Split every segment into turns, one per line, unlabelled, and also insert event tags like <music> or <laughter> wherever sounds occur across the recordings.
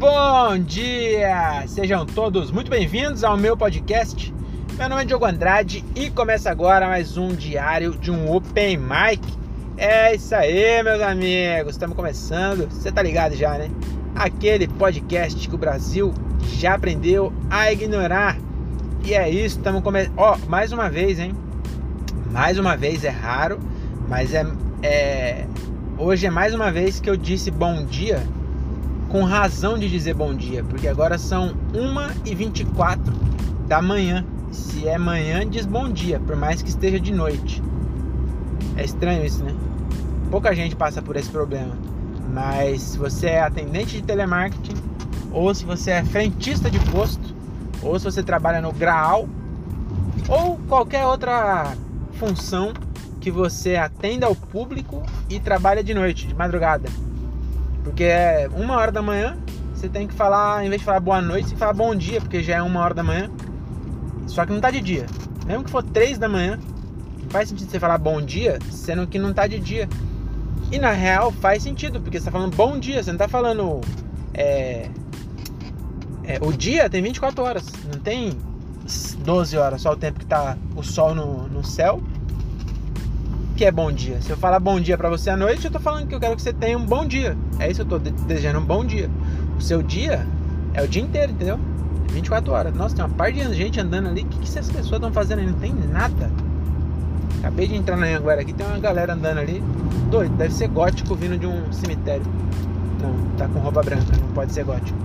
Bom dia! Sejam todos muito bem-vindos ao meu podcast. Meu nome é Diogo Andrade e começa agora mais um diário de um Open Mic. É isso aí, meus amigos, estamos começando. Você tá ligado já, né? Aquele podcast que o Brasil já aprendeu a ignorar. E é isso, estamos começando. Ó, mais uma vez, hein? Mais uma vez, é raro, mas é, é. Hoje é mais uma vez que eu disse bom dia com razão de dizer bom dia, porque agora são 1h24 da manhã. Se é manhã, diz bom dia, por mais que esteja de noite. É estranho isso, né? Pouca gente passa por esse problema. Mas se você é atendente de telemarketing, ou se você é frentista de posto, ou se você trabalha no Graal, ou qualquer outra função que você atenda ao público e trabalha de noite, de madrugada porque é uma hora da manhã, você tem que falar, em vez de falar boa noite, você falar bom dia, porque já é uma hora da manhã. Só que não tá de dia. Mesmo que for três da manhã, não faz sentido você falar bom dia, sendo que não tá de dia. E na real faz sentido, porque você tá falando bom dia, você não tá falando. É, é, o dia tem 24 horas, não tem 12 horas, só o tempo que tá o sol no, no céu que é bom dia? Se eu falar bom dia para você à noite, eu tô falando que eu quero que você tenha um bom dia. É isso que eu tô desejando um bom dia. O seu dia é o dia inteiro, entendeu? 24 horas. Nossa, tem uma par de gente andando ali. O que, que essas pessoas estão fazendo aí? Não tem nada. Acabei de entrar na Anguera aqui, tem uma galera andando ali. Doido, deve ser gótico vindo de um cemitério. Não, tá com roupa branca, não pode ser gótico.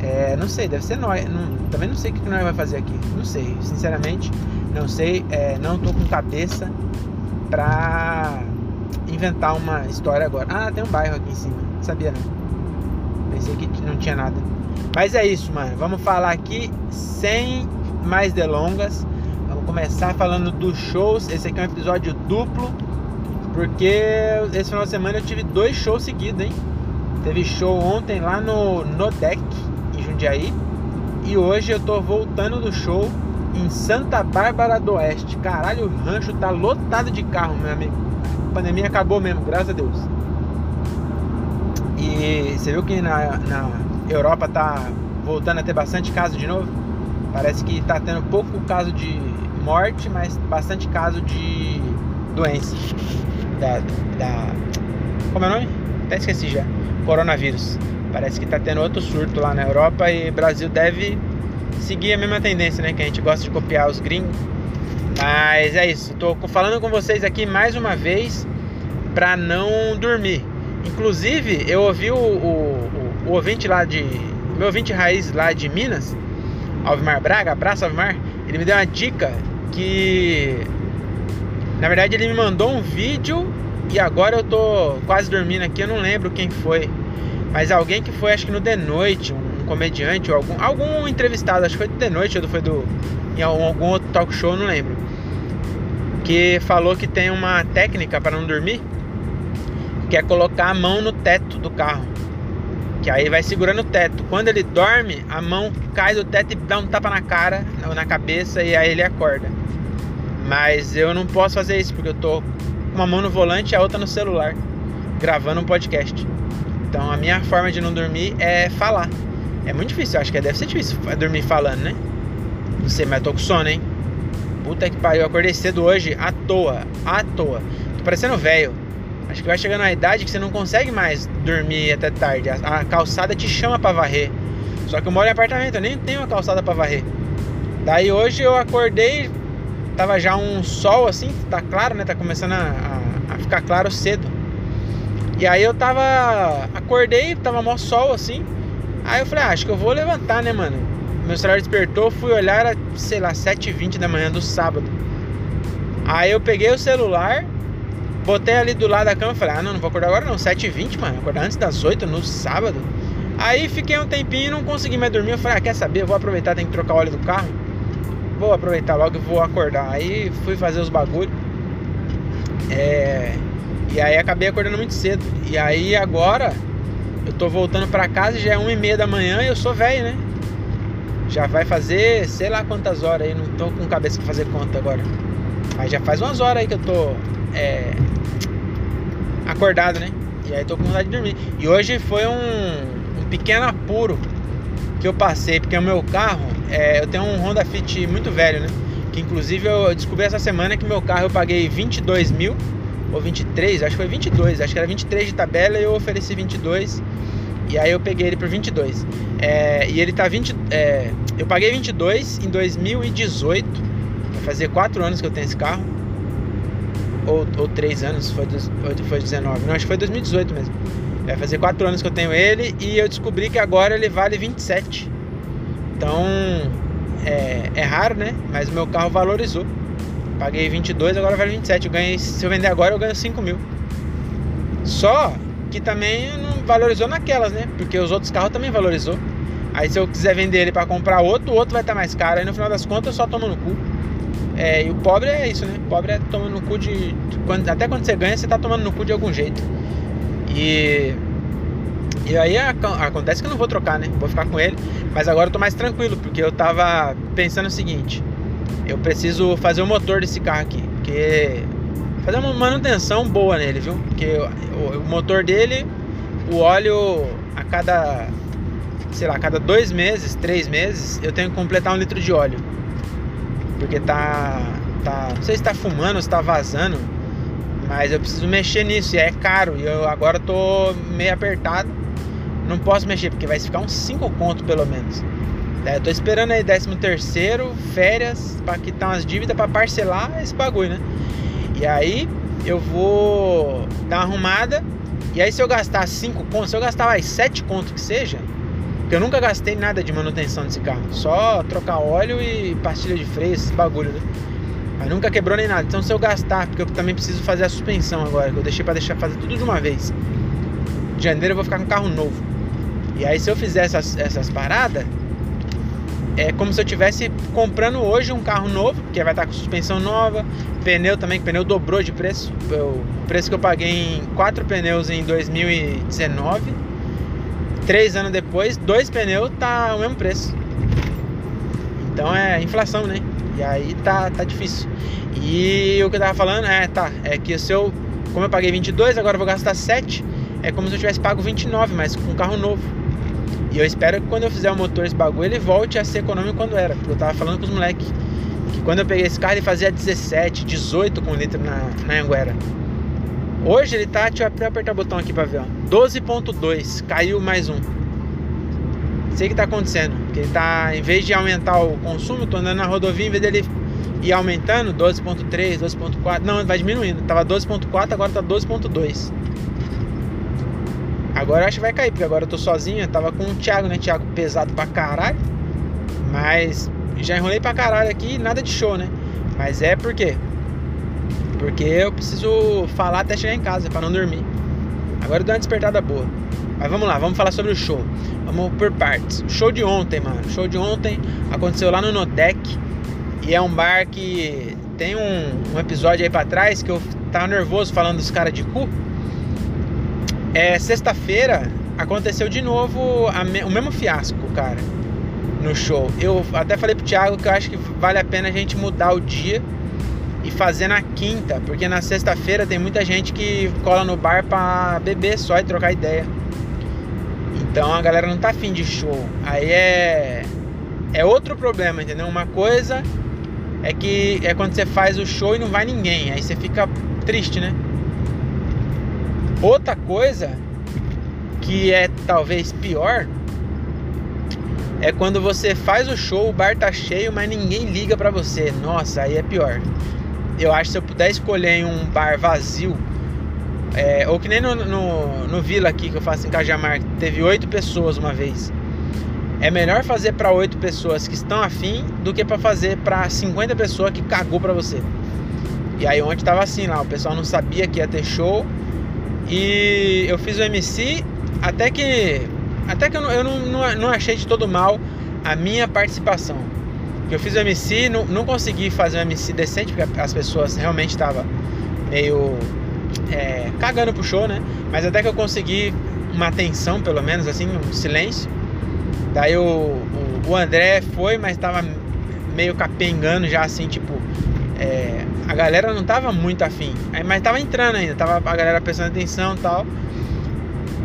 É, não sei, deve ser nós. Também não sei o que nós vai fazer aqui. Não sei, sinceramente, não sei. É, não tô com cabeça pra inventar uma história agora. Ah, tem um bairro aqui em cima. Sabia não? Pensei que não tinha nada. Mas é isso, mano. Vamos falar aqui sem mais delongas. Vamos começar falando dos shows. Esse aqui é um episódio duplo. Porque esse final de semana eu tive dois shows seguidos, hein? Teve show ontem lá no Nodec, em Jundiaí. E hoje eu tô voltando do show em Santa Bárbara do Oeste. Caralho, o rancho tá lotado de carro, meu amigo. A pandemia acabou mesmo, graças a Deus. E você viu que na, na Europa tá voltando a ter bastante caso de novo? Parece que tá tendo pouco caso de morte, mas bastante caso de doença. Da, da. Como é o nome? Até esqueci já. Coronavírus. Parece que tá tendo outro surto lá na Europa e Brasil deve seguir a mesma tendência, né? Que a gente gosta de copiar os gringos. Mas é isso, tô falando com vocês aqui mais uma vez para não dormir. Inclusive, eu ouvi o, o, o, ouvinte lá de. Meu ouvinte raiz lá de Minas, Alvimar Braga, abraço Alvimar, ele me deu uma dica que. Na verdade, ele me mandou um vídeo e agora eu tô quase dormindo aqui, eu não lembro quem foi. Mas alguém que foi, acho que no The Noite, um comediante ou algum, algum entrevistado, acho que foi de noite ou foi do em algum outro talk show, não lembro. Que falou que tem uma técnica para não dormir, que é colocar a mão no teto do carro. Que aí vai segurando o teto. Quando ele dorme, a mão cai do teto e dá um tapa na cara, na cabeça e aí ele acorda. Mas eu não posso fazer isso porque eu tô com uma mão no volante e a outra no celular, gravando um podcast. Então a minha forma de não dormir é falar. É muito difícil, acho que deve ser difícil dormir falando, né? Não sei, mas tô com sono, hein? Puta que pariu, eu acordei cedo hoje à toa, à toa. Tô parecendo velho. Acho que vai chegando a idade que você não consegue mais dormir até tarde. A, a calçada te chama pra varrer. Só que eu moro em apartamento, eu nem tenho uma calçada pra varrer. Daí hoje eu acordei, tava já um sol assim, tá claro, né? Tá começando a, a, a ficar claro cedo. E aí eu tava. Acordei, tava mó sol assim. Aí eu falei, ah, acho que eu vou levantar, né, mano? Meu celular despertou, fui olhar, era, sei lá, 7h20 da manhã do sábado. Aí eu peguei o celular, botei ali do lado da cama e falei, ah, não, não vou acordar agora não, 7h20, mano, acordar antes das 8 no sábado. Aí fiquei um tempinho e não consegui mais dormir. Eu falei, ah, quer saber? Eu vou aproveitar, tem que trocar o óleo do carro. Vou aproveitar logo e vou acordar. Aí fui fazer os bagulhos. É... E aí acabei acordando muito cedo. E aí agora eu tô voltando para casa, já é uma e meia da manhã e eu sou velho, né? Já vai fazer sei lá quantas horas aí, não tô com cabeça pra fazer conta agora. Mas já faz umas horas aí que eu tô é, acordado, né? E aí tô com vontade de dormir. E hoje foi um, um pequeno apuro que eu passei, porque o meu carro, é, eu tenho um Honda Fit muito velho, né? Que inclusive eu descobri essa semana que meu carro eu paguei 22 mil ou 23, acho que foi 22, acho que era 23 de tabela e eu ofereci 22 e aí eu peguei ele por 22. É, e ele tá 20, é, eu paguei 22 em 2018, vai fazer 4 anos que eu tenho esse carro, ou, ou 3 anos, foi, foi 19, não, acho que foi 2018 mesmo. Vai fazer 4 anos que eu tenho ele e eu descobri que agora ele vale 27. Então é, é raro, né? Mas o meu carro valorizou. Paguei 22, agora vale 27. Eu ganhei, se eu vender agora, eu ganho 5 mil. Só que também não valorizou naquelas, né? Porque os outros carros também valorizou. Aí se eu quiser vender ele para comprar outro, o outro vai estar tá mais caro. Aí no final das contas eu só tomo no cu. É, e o pobre é isso, né? O pobre é tomando no cu de. Até quando você ganha, você tá tomando no cu de algum jeito. E. E aí acontece que eu não vou trocar, né? Vou ficar com ele. Mas agora eu tô mais tranquilo, porque eu tava pensando o seguinte: eu preciso fazer o motor desse carro aqui. Porque. Fazer uma manutenção boa nele, viu? Porque o, motor dele, o óleo a cada. Sei lá, a cada dois meses, três meses, eu tenho que completar um litro de óleo. Porque tá. tá não sei se tá fumando se tá vazando. Mas eu preciso mexer nisso e é caro. E eu agora tô meio apertado. Não posso mexer, porque vai ficar uns 5 conto pelo menos. É, tô esperando aí 13 terceiro, férias, para quitar umas dívidas para parcelar esse bagulho, né? E aí eu vou dar uma arrumada. E aí se eu gastar 5 contos, se eu gastar mais 7 contos que seja, porque eu nunca gastei nada de manutenção desse carro. Só trocar óleo e pastilha de freio, esse bagulho, né? Mas nunca quebrou nem nada. Então se eu gastar, porque eu também preciso fazer a suspensão agora, que eu deixei para deixar fazer tudo de uma vez. De janeiro eu vou ficar com carro novo. E aí se eu fizer essas, essas paradas, é como se eu tivesse comprando hoje um carro novo, porque vai estar com suspensão nova, pneu também, que pneu dobrou de preço. O preço que eu paguei em quatro pneus em 2019, três anos depois, dois pneus tá o mesmo preço. Então é inflação, né? E aí tá, tá difícil. E o que eu tava falando é, tá, é que se eu, como eu paguei 22, agora eu vou gastar 7, é como se eu tivesse pago 29, mas com um carro novo. E eu espero que quando eu fizer o motor esse bagulho, ele volte a ser econômico quando era. Porque eu tava falando com os moleques que quando eu peguei esse carro ele fazia 17, 18 com litro na, na Anguera. Hoje ele tá, deixa eu apertar o botão aqui pra ver, ó. 12.2, caiu mais um. Sei que tá acontecendo. Que ele tá, em vez de aumentar o consumo, tô andando na rodovia, em vez dele ir aumentando, 12.3, 12.4, não, vai diminuindo. Tava 12.4, agora tá 12.2. Agora acho que vai cair, porque agora eu tô sozinho. Eu tava com o Thiago, né? Thiago pesado pra caralho. Mas já enrolei pra caralho aqui, nada de show, né? Mas é por quê? Porque eu preciso falar até chegar em casa, para não dormir. Agora eu dou uma despertada boa. Mas vamos lá, vamos falar sobre o show. Vamos por partes. Show de ontem, mano. Show de ontem aconteceu lá no Notec. E é um bar que tem um, um episódio aí pra trás que eu tava nervoso falando dos caras de cu. É, sexta-feira aconteceu de novo me, o mesmo fiasco, cara, no show. Eu até falei pro Thiago que eu acho que vale a pena a gente mudar o dia e fazer na quinta, porque na sexta-feira tem muita gente que cola no bar pra beber só e trocar ideia. Então a galera não tá afim de show. Aí é. É outro problema, entendeu? Uma coisa é que é quando você faz o show e não vai ninguém. Aí você fica triste, né? Outra coisa que é talvez pior é quando você faz o show, o bar tá cheio, mas ninguém liga para você. Nossa, aí é pior. Eu acho que se eu puder escolher um bar vazio, é, ou que nem no, no, no, Vila aqui que eu faço em Cajamar, teve oito pessoas uma vez. É melhor fazer para oito pessoas que estão afim do que para fazer para 50 pessoas que cagou para você. E aí ontem tava assim lá, o pessoal não sabia que ia ter show e eu fiz o MC até que. Até que eu, não, eu não, não, achei de todo mal a minha participação. Eu fiz o MC, não, não consegui fazer um MC decente, porque as pessoas realmente estavam meio é, cagando pro show, né? Mas até que eu consegui uma atenção, pelo menos, assim, um silêncio. Daí o, o, o André foi, mas tava meio capengando já, assim, tipo, é, a galera não tava muito afim, mas tava entrando ainda, tava a galera prestando atenção e tal.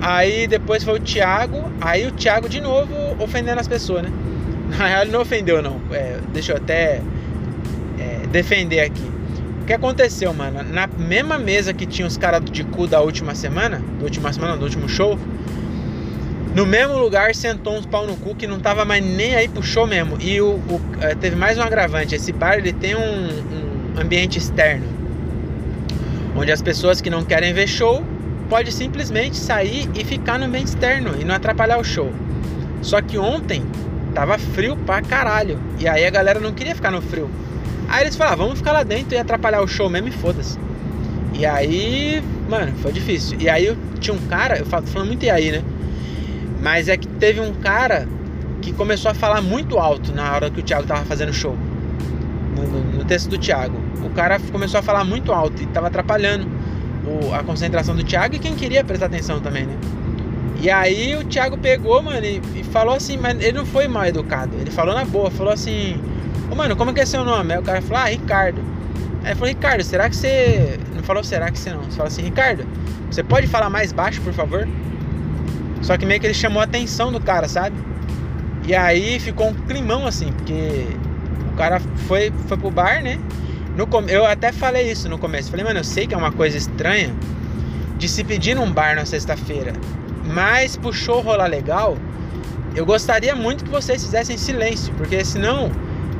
Aí depois foi o Thiago, aí o Thiago de novo ofendendo as pessoas, né? <laughs> Na real ele não ofendeu não. É, deixa eu até é, defender aqui. O que aconteceu, mano? Na mesma mesa que tinha os caras de cu da última semana, do última semana, do último show, no mesmo lugar sentou uns pau no cu que não tava mais nem aí show mesmo. E o, o é, teve mais um agravante. Esse bar ele tem um, um ambiente externo, onde as pessoas que não querem ver show pode simplesmente sair e ficar no ambiente externo e não atrapalhar o show. Só que ontem tava frio pra caralho. E aí a galera não queria ficar no frio. Aí eles falaram, ah, vamos ficar lá dentro e atrapalhar o show mesmo e foda-se. E aí, mano, foi difícil. E aí tinha um cara, eu falo, falando muito e aí, né? Mas é que teve um cara que começou a falar muito alto na hora que o Thiago tava fazendo show. No, no, no texto do Thiago. O cara começou a falar muito alto e tava atrapalhando o, a concentração do Thiago e quem queria prestar atenção também, né? E aí o Thiago pegou, mano, e, e falou assim, mas ele não foi mal educado. Ele falou na boa, falou assim, Ô, mano, como que é seu nome? Aí o cara falou, ah, Ricardo. Aí ele falou, Ricardo, será que você. Não falou será que você não. Você fala assim, Ricardo, você pode falar mais baixo, por favor? Só que meio que ele chamou a atenção do cara, sabe? E aí ficou um climão assim, porque o cara foi, foi pro bar, né? No, eu até falei isso no começo. Falei, mano, eu sei que é uma coisa estranha de se pedir num bar na sexta-feira. Mas show rolar legal, eu gostaria muito que vocês fizessem silêncio, porque senão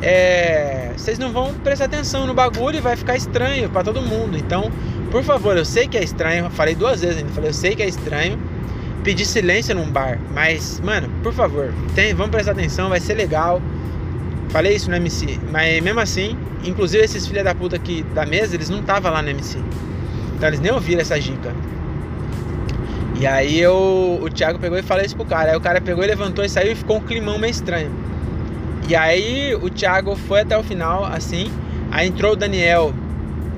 é, vocês não vão prestar atenção no bagulho e vai ficar estranho para todo mundo. Então, por favor, eu sei que é estranho, falei duas vezes ainda, falei, eu sei que é estranho pedir silêncio num bar, mas, mano, por favor, tem, vamos prestar atenção, vai ser legal. Falei isso no MC, mas mesmo assim, inclusive esses filha da puta aqui da mesa, eles não estavam lá no MC. Então eles nem ouviram essa dica. E aí eu, o Thiago pegou e falou isso pro cara. Aí o cara pegou levantou e saiu e ficou um climão meio estranho. E aí o Thiago foi até o final, assim. Aí entrou o Daniel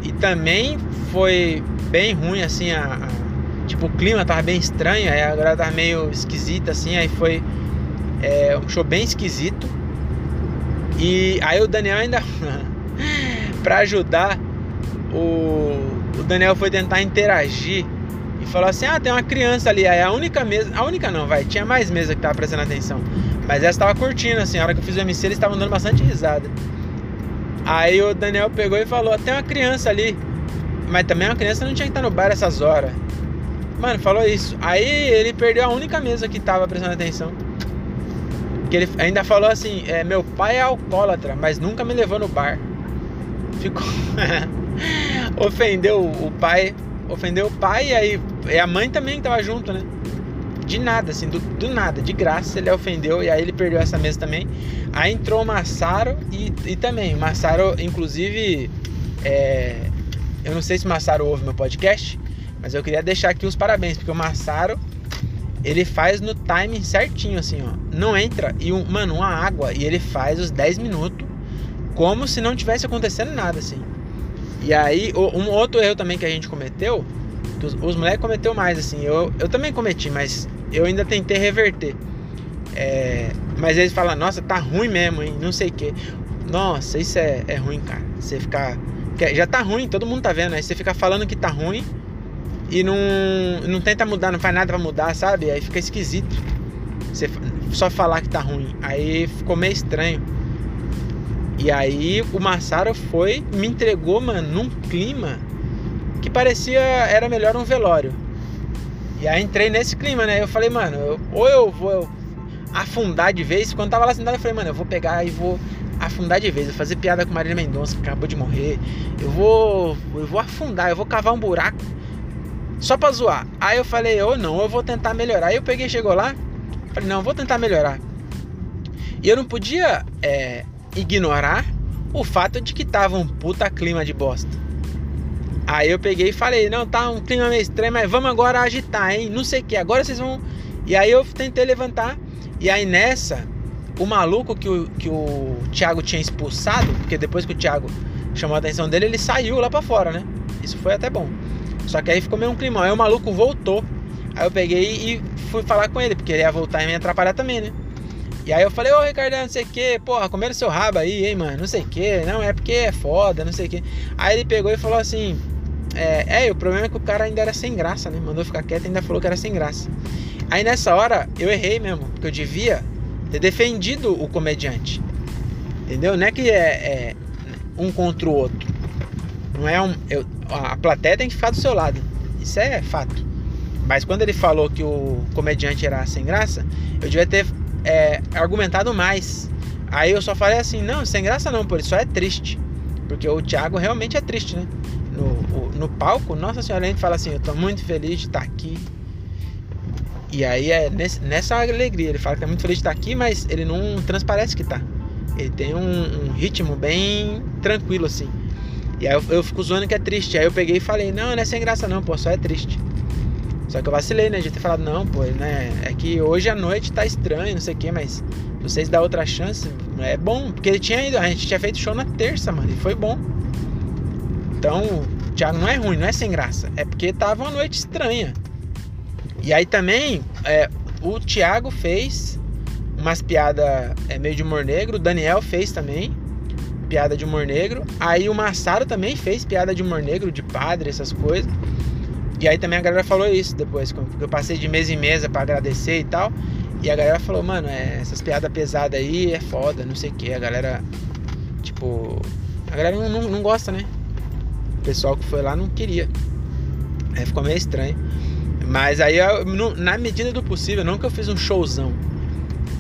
e também foi bem ruim, assim, a, a tipo, o clima tava bem estranho, aí a galera tava meio esquisita, assim, aí foi é, um show bem esquisito. E aí o Daniel ainda, <laughs> para ajudar, o, o Daniel foi tentar interagir e falou assim: Ah, tem uma criança ali. Aí a única mesa, a única não, vai, tinha mais mesa que tava prestando atenção. Mas essa tava curtindo, assim, a hora que eu fiz o MC, eles estavam dando bastante risada. Aí o Daniel pegou e falou: tem uma criança ali. Mas também uma criança não tinha que estar no bar essas horas. Mano, falou isso. Aí ele perdeu a única mesa que tava prestando atenção. Que ele ainda falou assim: é, meu pai é alcoólatra, mas nunca me levou no bar. Ficou. <laughs> ofendeu o pai. Ofendeu o pai e aí. E a mãe também tava junto, né? de nada, assim, do, do, nada, de graça, ele ofendeu e aí ele perdeu essa mesa também. Aí entrou o Massaro e, e também, o Massaro, inclusive, é, eu não sei se o Massaro ouve meu podcast, mas eu queria deixar aqui os parabéns, porque o Massaro, ele faz no timing certinho, assim, ó. Não entra e, um, mano, uma água e ele faz os 10 minutos como se não tivesse acontecendo nada, assim. E aí, um outro erro também que a gente cometeu, os, os moleques cometeu mais, assim. Eu, eu também cometi, mas eu ainda tentei reverter. É, mas eles falam, nossa, tá ruim mesmo, hein? Não sei o que. Nossa, isso é, é ruim, cara. Você ficar. Já tá ruim, todo mundo tá vendo. Aí você fica falando que tá ruim e não, não tenta mudar, não faz nada pra mudar, sabe? Aí fica esquisito. Você só falar que tá ruim. Aí ficou meio estranho. E aí o Massaro foi, me entregou, mano, num clima que parecia era melhor um velório. E aí entrei nesse clima, né? Eu falei, mano, eu, ou eu vou afundar de vez. Quando tava lá sentado, eu falei, mano, eu vou pegar e vou afundar de vez. Eu vou fazer piada com Marília Mendonça, que acabou de morrer. Eu vou. Eu vou afundar, eu vou cavar um buraco. Só pra zoar. Aí eu falei, ou não, eu vou tentar melhorar. Aí eu peguei, chegou lá. Falei, não, vou tentar melhorar. E eu não podia é, ignorar o fato de que tava um puta clima de bosta. Aí eu peguei e falei, não, tá um clima meio estranho, mas vamos agora agitar, hein? Não sei o que, agora vocês vão. E aí eu tentei levantar, e aí nessa, o maluco que o, que o Thiago tinha expulsado, porque depois que o Thiago chamou a atenção dele, ele saiu lá para fora, né? Isso foi até bom. Só que aí ficou meio um clima. Aí o maluco voltou. Aí eu peguei e fui falar com ele, porque ele ia voltar e me atrapalhar também, né? E aí eu falei, ô Ricardo, não sei o que, porra, comendo seu rabo aí, hein, mano, não sei o que, não, é porque é foda, não sei o que. Aí ele pegou e falou assim, É, é, o problema é que o cara ainda era sem graça, né? Mandou ficar quieto e ainda falou que era sem graça. Aí nessa hora eu errei mesmo, porque eu devia ter defendido o comediante. Entendeu? Não é que é, é um contra o outro. Não é um. Eu, a plateia tem que ficar do seu lado. Isso é fato. Mas quando ele falou que o comediante era sem graça, eu devia ter é, argumentado mais. Aí eu só falei assim, não, sem graça não, por isso só é triste. Porque o Thiago realmente é triste, né? No, no palco, Nossa Senhora, a gente fala assim, eu tô muito feliz de estar aqui. E aí é nesse, nessa alegria, ele fala que é muito feliz de estar aqui, mas ele não transparece que tá. Ele tem um, um ritmo bem tranquilo assim. E aí eu, eu, fico zoando que é triste. Aí eu peguei e falei, não, não é sem graça não, pô, só é triste. Só que eu vacilei, né? De ter falado, não, pô, né? É que hoje à noite tá estranho, não sei o que, mas vocês dão outra chance, é bom. Porque ele tinha ido, a gente tinha feito show na terça, mano, e foi bom. Então, Thiago não é ruim, não é sem graça. É porque tava uma noite estranha. E aí também, é, o Thiago fez umas piadas é, meio de humor negro, o Daniel fez também piada de humor negro. Aí o Massaro também fez piada de humor negro, de padre, essas coisas. E aí também a galera falou isso depois, porque eu passei de mesa em mesa para agradecer e tal. E a galera falou, mano, é, essas piadas pesadas aí é foda, não sei o que. A galera, tipo, a galera não, não, não, gosta, né? O pessoal que foi lá não queria. Aí ficou meio estranho. Mas aí, eu, na medida do possível, não que eu fiz um showzão,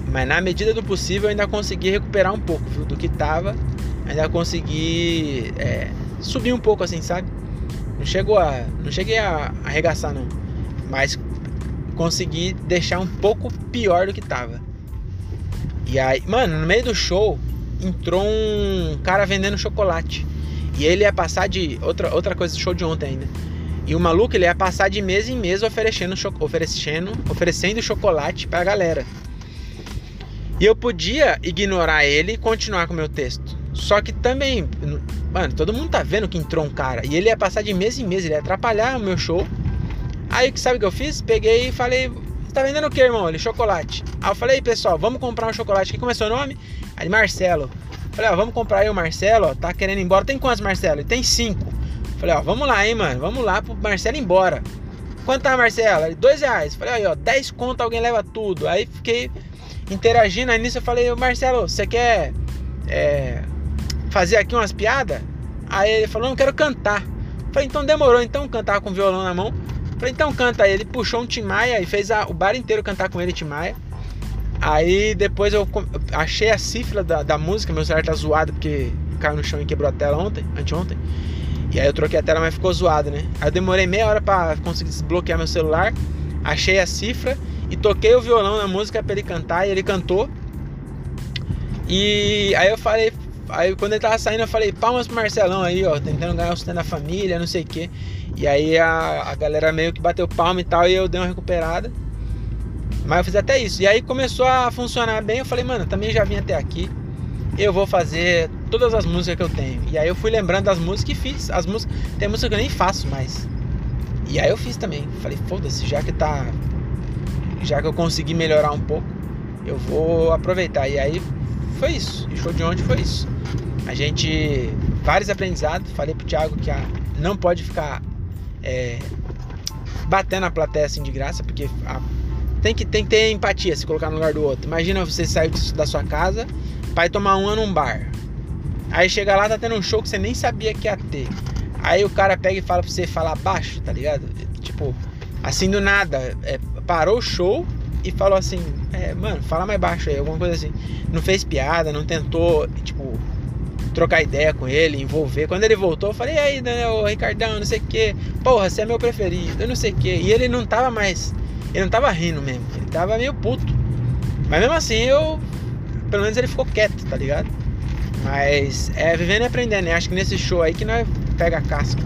mas na medida do possível eu ainda consegui recuperar um pouco viu, do que tava. Ainda consegui é, subir um pouco assim, sabe? Não chegou a. Não cheguei a arregaçar não. Mas consegui deixar um pouco pior do que tava. E aí, mano, no meio do show entrou um cara vendendo chocolate. E ele ia passar de. Outra, outra coisa do show de ontem ainda. E o maluco ele ia passar de mês em mês oferecendo, oferecendo, oferecendo chocolate pra galera. E eu podia ignorar ele e continuar com o meu texto. Só que também, mano, todo mundo tá vendo que entrou um cara. E ele ia passar de mês em mês, ele ia atrapalhar o meu show. Aí, sabe o que eu fiz? Peguei e falei, tá vendendo o que, irmão? Ele, chocolate. Aí eu falei, pessoal, vamos comprar um chocolate aqui. Como é seu nome? Aí, Marcelo. Falei, ó, vamos comprar aí o Marcelo, ó, tá querendo ir embora. Tem quantos, Marcelo? Ele tem cinco. Falei, ó, vamos lá, hein, mano. Vamos lá pro Marcelo ir embora. Quanto tá, Marcelo? Ele, dois reais. Falei, aí, ó, dez conto, alguém leva tudo. Aí fiquei interagindo. Aí nisso eu falei, Marcelo, você quer é, fazer aqui umas piadas? Aí ele falou, não quero cantar. Falei, então demorou, então cantar com o violão na mão. Falei, então canta aí. Ele puxou um Timaya e fez a, o bar inteiro cantar com ele Timaya. Aí depois eu achei a cifra da, da música, meu celular tá zoado porque caiu no chão e quebrou a tela ontem, anteontem. E aí eu troquei a tela, mas ficou zoado, né? Aí eu demorei meia hora para conseguir desbloquear meu celular. Achei a cifra e toquei o violão na música para ele cantar e ele cantou. E aí eu falei, Aí quando ele tava saindo, eu falei, palmas pro Marcelão aí, ó, tentando ganhar o sustento da família, não sei o quê. E aí a, a galera meio que bateu palma e tal, e eu dei uma recuperada. Mas eu fiz até isso. E aí começou a funcionar bem. Eu falei, mano, também já vim até aqui. Eu vou fazer todas as músicas que eu tenho. E aí eu fui lembrando das músicas e fiz. As músicas. Tem música que eu nem faço mais. E aí eu fiz também. Falei, foda-se, já que tá. Já que eu consegui melhorar um pouco, eu vou aproveitar. E aí foi isso. E show de ontem foi isso. A gente. Vários aprendizados. Falei pro Thiago que a, não pode ficar é, batendo a plateia assim de graça, porque a, tem, que, tem que ter empatia se colocar no lugar do outro. Imagina você sair da sua casa para ir tomar uma num bar. Aí chega lá, tá tendo um show que você nem sabia que ia ter. Aí o cara pega e fala pra você falar baixo, tá ligado? Tipo, assim do nada. É, parou o show e falou assim: é, mano, fala mais baixo aí, alguma coisa assim. Não fez piada, não tentou, tipo, trocar ideia com ele, envolver. Quando ele voltou, eu falei, e aí, Daniel, Ricardão, não sei o que. Porra, você é meu preferido, eu não sei o que. E ele não tava mais. Ele não tava rindo mesmo. Ele tava meio puto. Mas mesmo assim, eu. Pelo menos ele ficou quieto, tá ligado? Mas é vivendo e aprendendo. Eu acho que nesse show aí que nós pega a casca.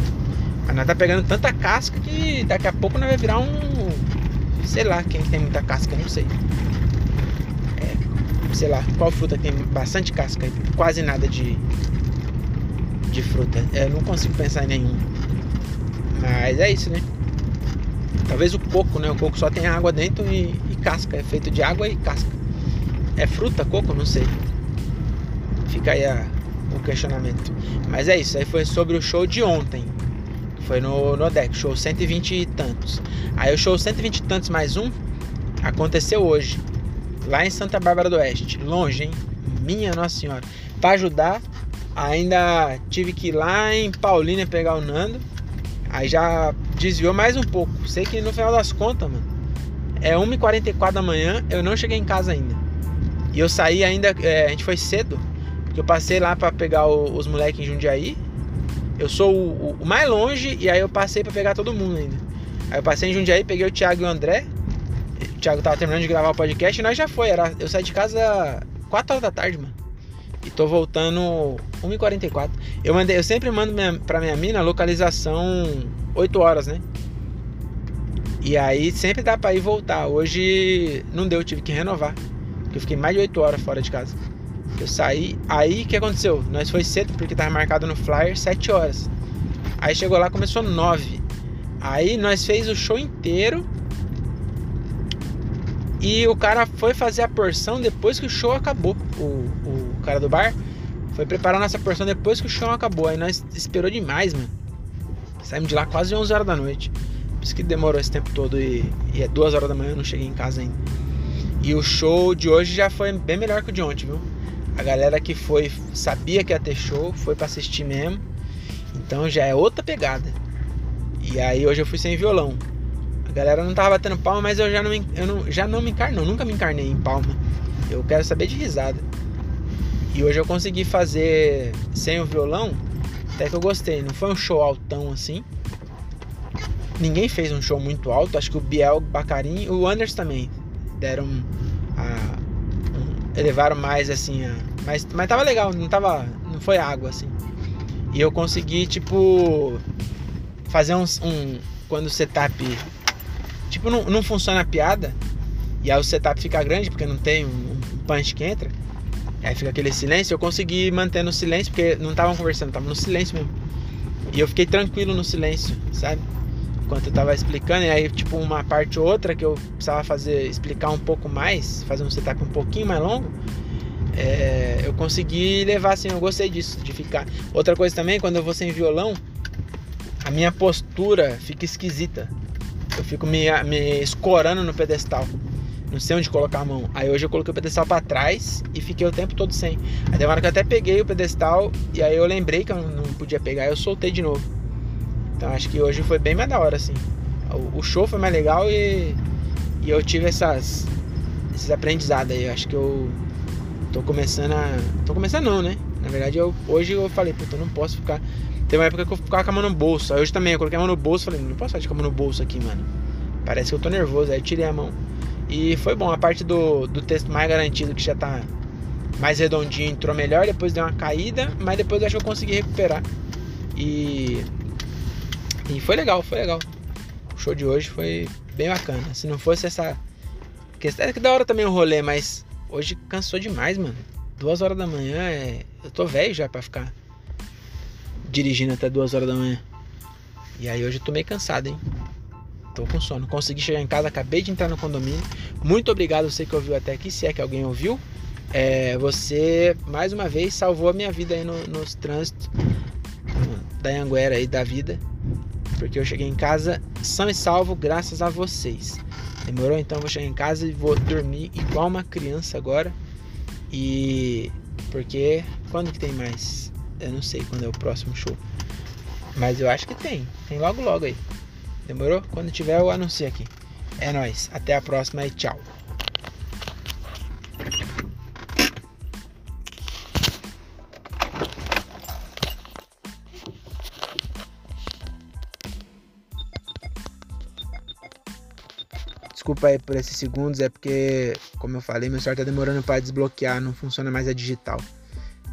Mas nós tá pegando tanta casca que daqui a pouco nós vai virar um. Sei lá, quem tem muita casca, não sei sei lá, qual fruta tem bastante casca e quase nada de, de fruta. Eu não consigo pensar em nenhum. Mas é isso, né? Talvez o coco, né? O coco só tem água dentro e, e casca. É feito de água e casca. É fruta, coco? Não sei. Fica aí a, o questionamento. Mas é isso. Aí foi sobre o show de ontem. Foi no, no deck, show 120 e tantos. Aí o show 120 e tantos mais um aconteceu hoje. Lá em Santa Bárbara do Oeste. Longe, hein? Minha Nossa Senhora. Pra ajudar, ainda tive que ir lá em Paulínia pegar o Nando. Aí já desviou mais um pouco. Sei que no final das contas, mano, é 1h44 da manhã, eu não cheguei em casa ainda. E eu saí ainda, é, a gente foi cedo, porque eu passei lá para pegar o, os moleques em Jundiaí. Eu sou o, o, mais longe e aí eu passei para pegar todo mundo ainda. Aí eu passei em Jundiaí, peguei o Thiago e o André. O Thiago tava terminando de gravar o podcast e nós já foi. Era, eu saí de casa 4 horas da tarde, mano. E tô voltando 1h44. Eu, mandei, eu sempre mando minha, pra minha mina localização 8 horas, né? E aí sempre dá pra ir voltar. Hoje não deu, tive que renovar. Porque eu fiquei mais de 8 horas fora de casa. Eu saí. Aí o que aconteceu? Nós foi cedo, porque tava marcado no flyer 7 horas. Aí chegou lá, começou 9. Aí nós fez o show inteiro. E o cara foi fazer a porção depois que o show acabou. O, o cara do bar foi preparar nossa porção depois que o show acabou. Aí nós esperou demais, mano. Saímos de lá quase 11 horas da noite. Por isso que demorou esse tempo todo e, e é 2 horas da manhã, eu não cheguei em casa ainda. E o show de hoje já foi bem melhor que o de ontem, viu? A galera que foi sabia que ia ter show, foi para assistir mesmo. Então já é outra pegada. E aí hoje eu fui sem violão. A galera não tava batendo palma, mas eu já não, eu não, já não me encarnou, nunca me encarnei em palma. Eu quero saber de risada. E hoje eu consegui fazer sem o violão, até que eu gostei. Não foi um show altão assim. Ninguém fez um show muito alto. Acho que o Biel, e o Anders também deram a, um, elevaram mais assim. A, mas, mas tava legal, não tava. Não foi água assim. E eu consegui, tipo. Fazer uns, um. Quando o setup. Tipo, não, não funciona a piada. E aí o setup fica grande porque não tem um, um punch que entra. Aí fica aquele silêncio. Eu consegui manter no silêncio porque não estavam conversando, tava no silêncio mesmo. E eu fiquei tranquilo no silêncio, sabe? Enquanto eu tava explicando, e aí, tipo, uma parte ou outra que eu precisava fazer, explicar um pouco mais, fazer um setup um pouquinho mais longo, é, eu consegui levar assim, eu gostei disso, de ficar. Outra coisa também, quando eu vou sem violão, a minha postura fica esquisita. Eu fico me, me escorando no pedestal. Não sei onde colocar a mão. Aí hoje eu coloquei o pedestal para trás e fiquei o tempo todo sem. Aí demora que eu até peguei o pedestal e aí eu lembrei que eu não podia pegar, eu soltei de novo. Então acho que hoje foi bem mais da hora, assim. O, o show foi mais legal e, e eu tive essas, esses aprendizados aí. Eu acho que eu tô começando a. Tô começando não, né? Na verdade, eu, hoje eu falei, puta, eu não posso ficar. Tem uma época que eu ficava com a mão no bolso. Aí hoje também, eu coloquei a mão no bolso falei, não posso ficar com a mão no bolso aqui, mano. Parece que eu tô nervoso. Aí tirei a mão. E foi bom, a parte do, do texto mais garantido, que já tá mais redondinho, entrou melhor. Depois deu uma caída, mas depois eu acho que eu consegui recuperar. E e foi legal, foi legal. O show de hoje foi bem bacana. Se não fosse essa questão. É que da hora também o rolê, mas hoje cansou demais, mano. Duas horas da manhã é. Eu tô velho já pra ficar dirigindo até duas horas da manhã. E aí hoje eu tô meio cansado, hein? Tô com sono. Consegui chegar em casa, acabei de entrar no condomínio. Muito obrigado você que ouviu até aqui, se é que alguém ouviu. É, você mais uma vez salvou a minha vida aí no, nos trânsitos da Anguera aí da vida porque eu cheguei em casa são e salvo graças a vocês. Demorou? Então eu vou chegar em casa e vou dormir igual uma criança agora. E porque quando que tem mais? Eu não sei quando é o próximo show. Mas eu acho que tem. Tem logo logo aí. Demorou? Quando tiver eu anuncio aqui. É nóis. Até a próxima e tchau. Desculpa aí por esses segundos, é porque, como eu falei, meu celular tá demorando para desbloquear, não funciona mais a digital.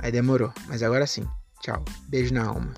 Aí demorou, mas agora sim. Tchau. Beijo na alma.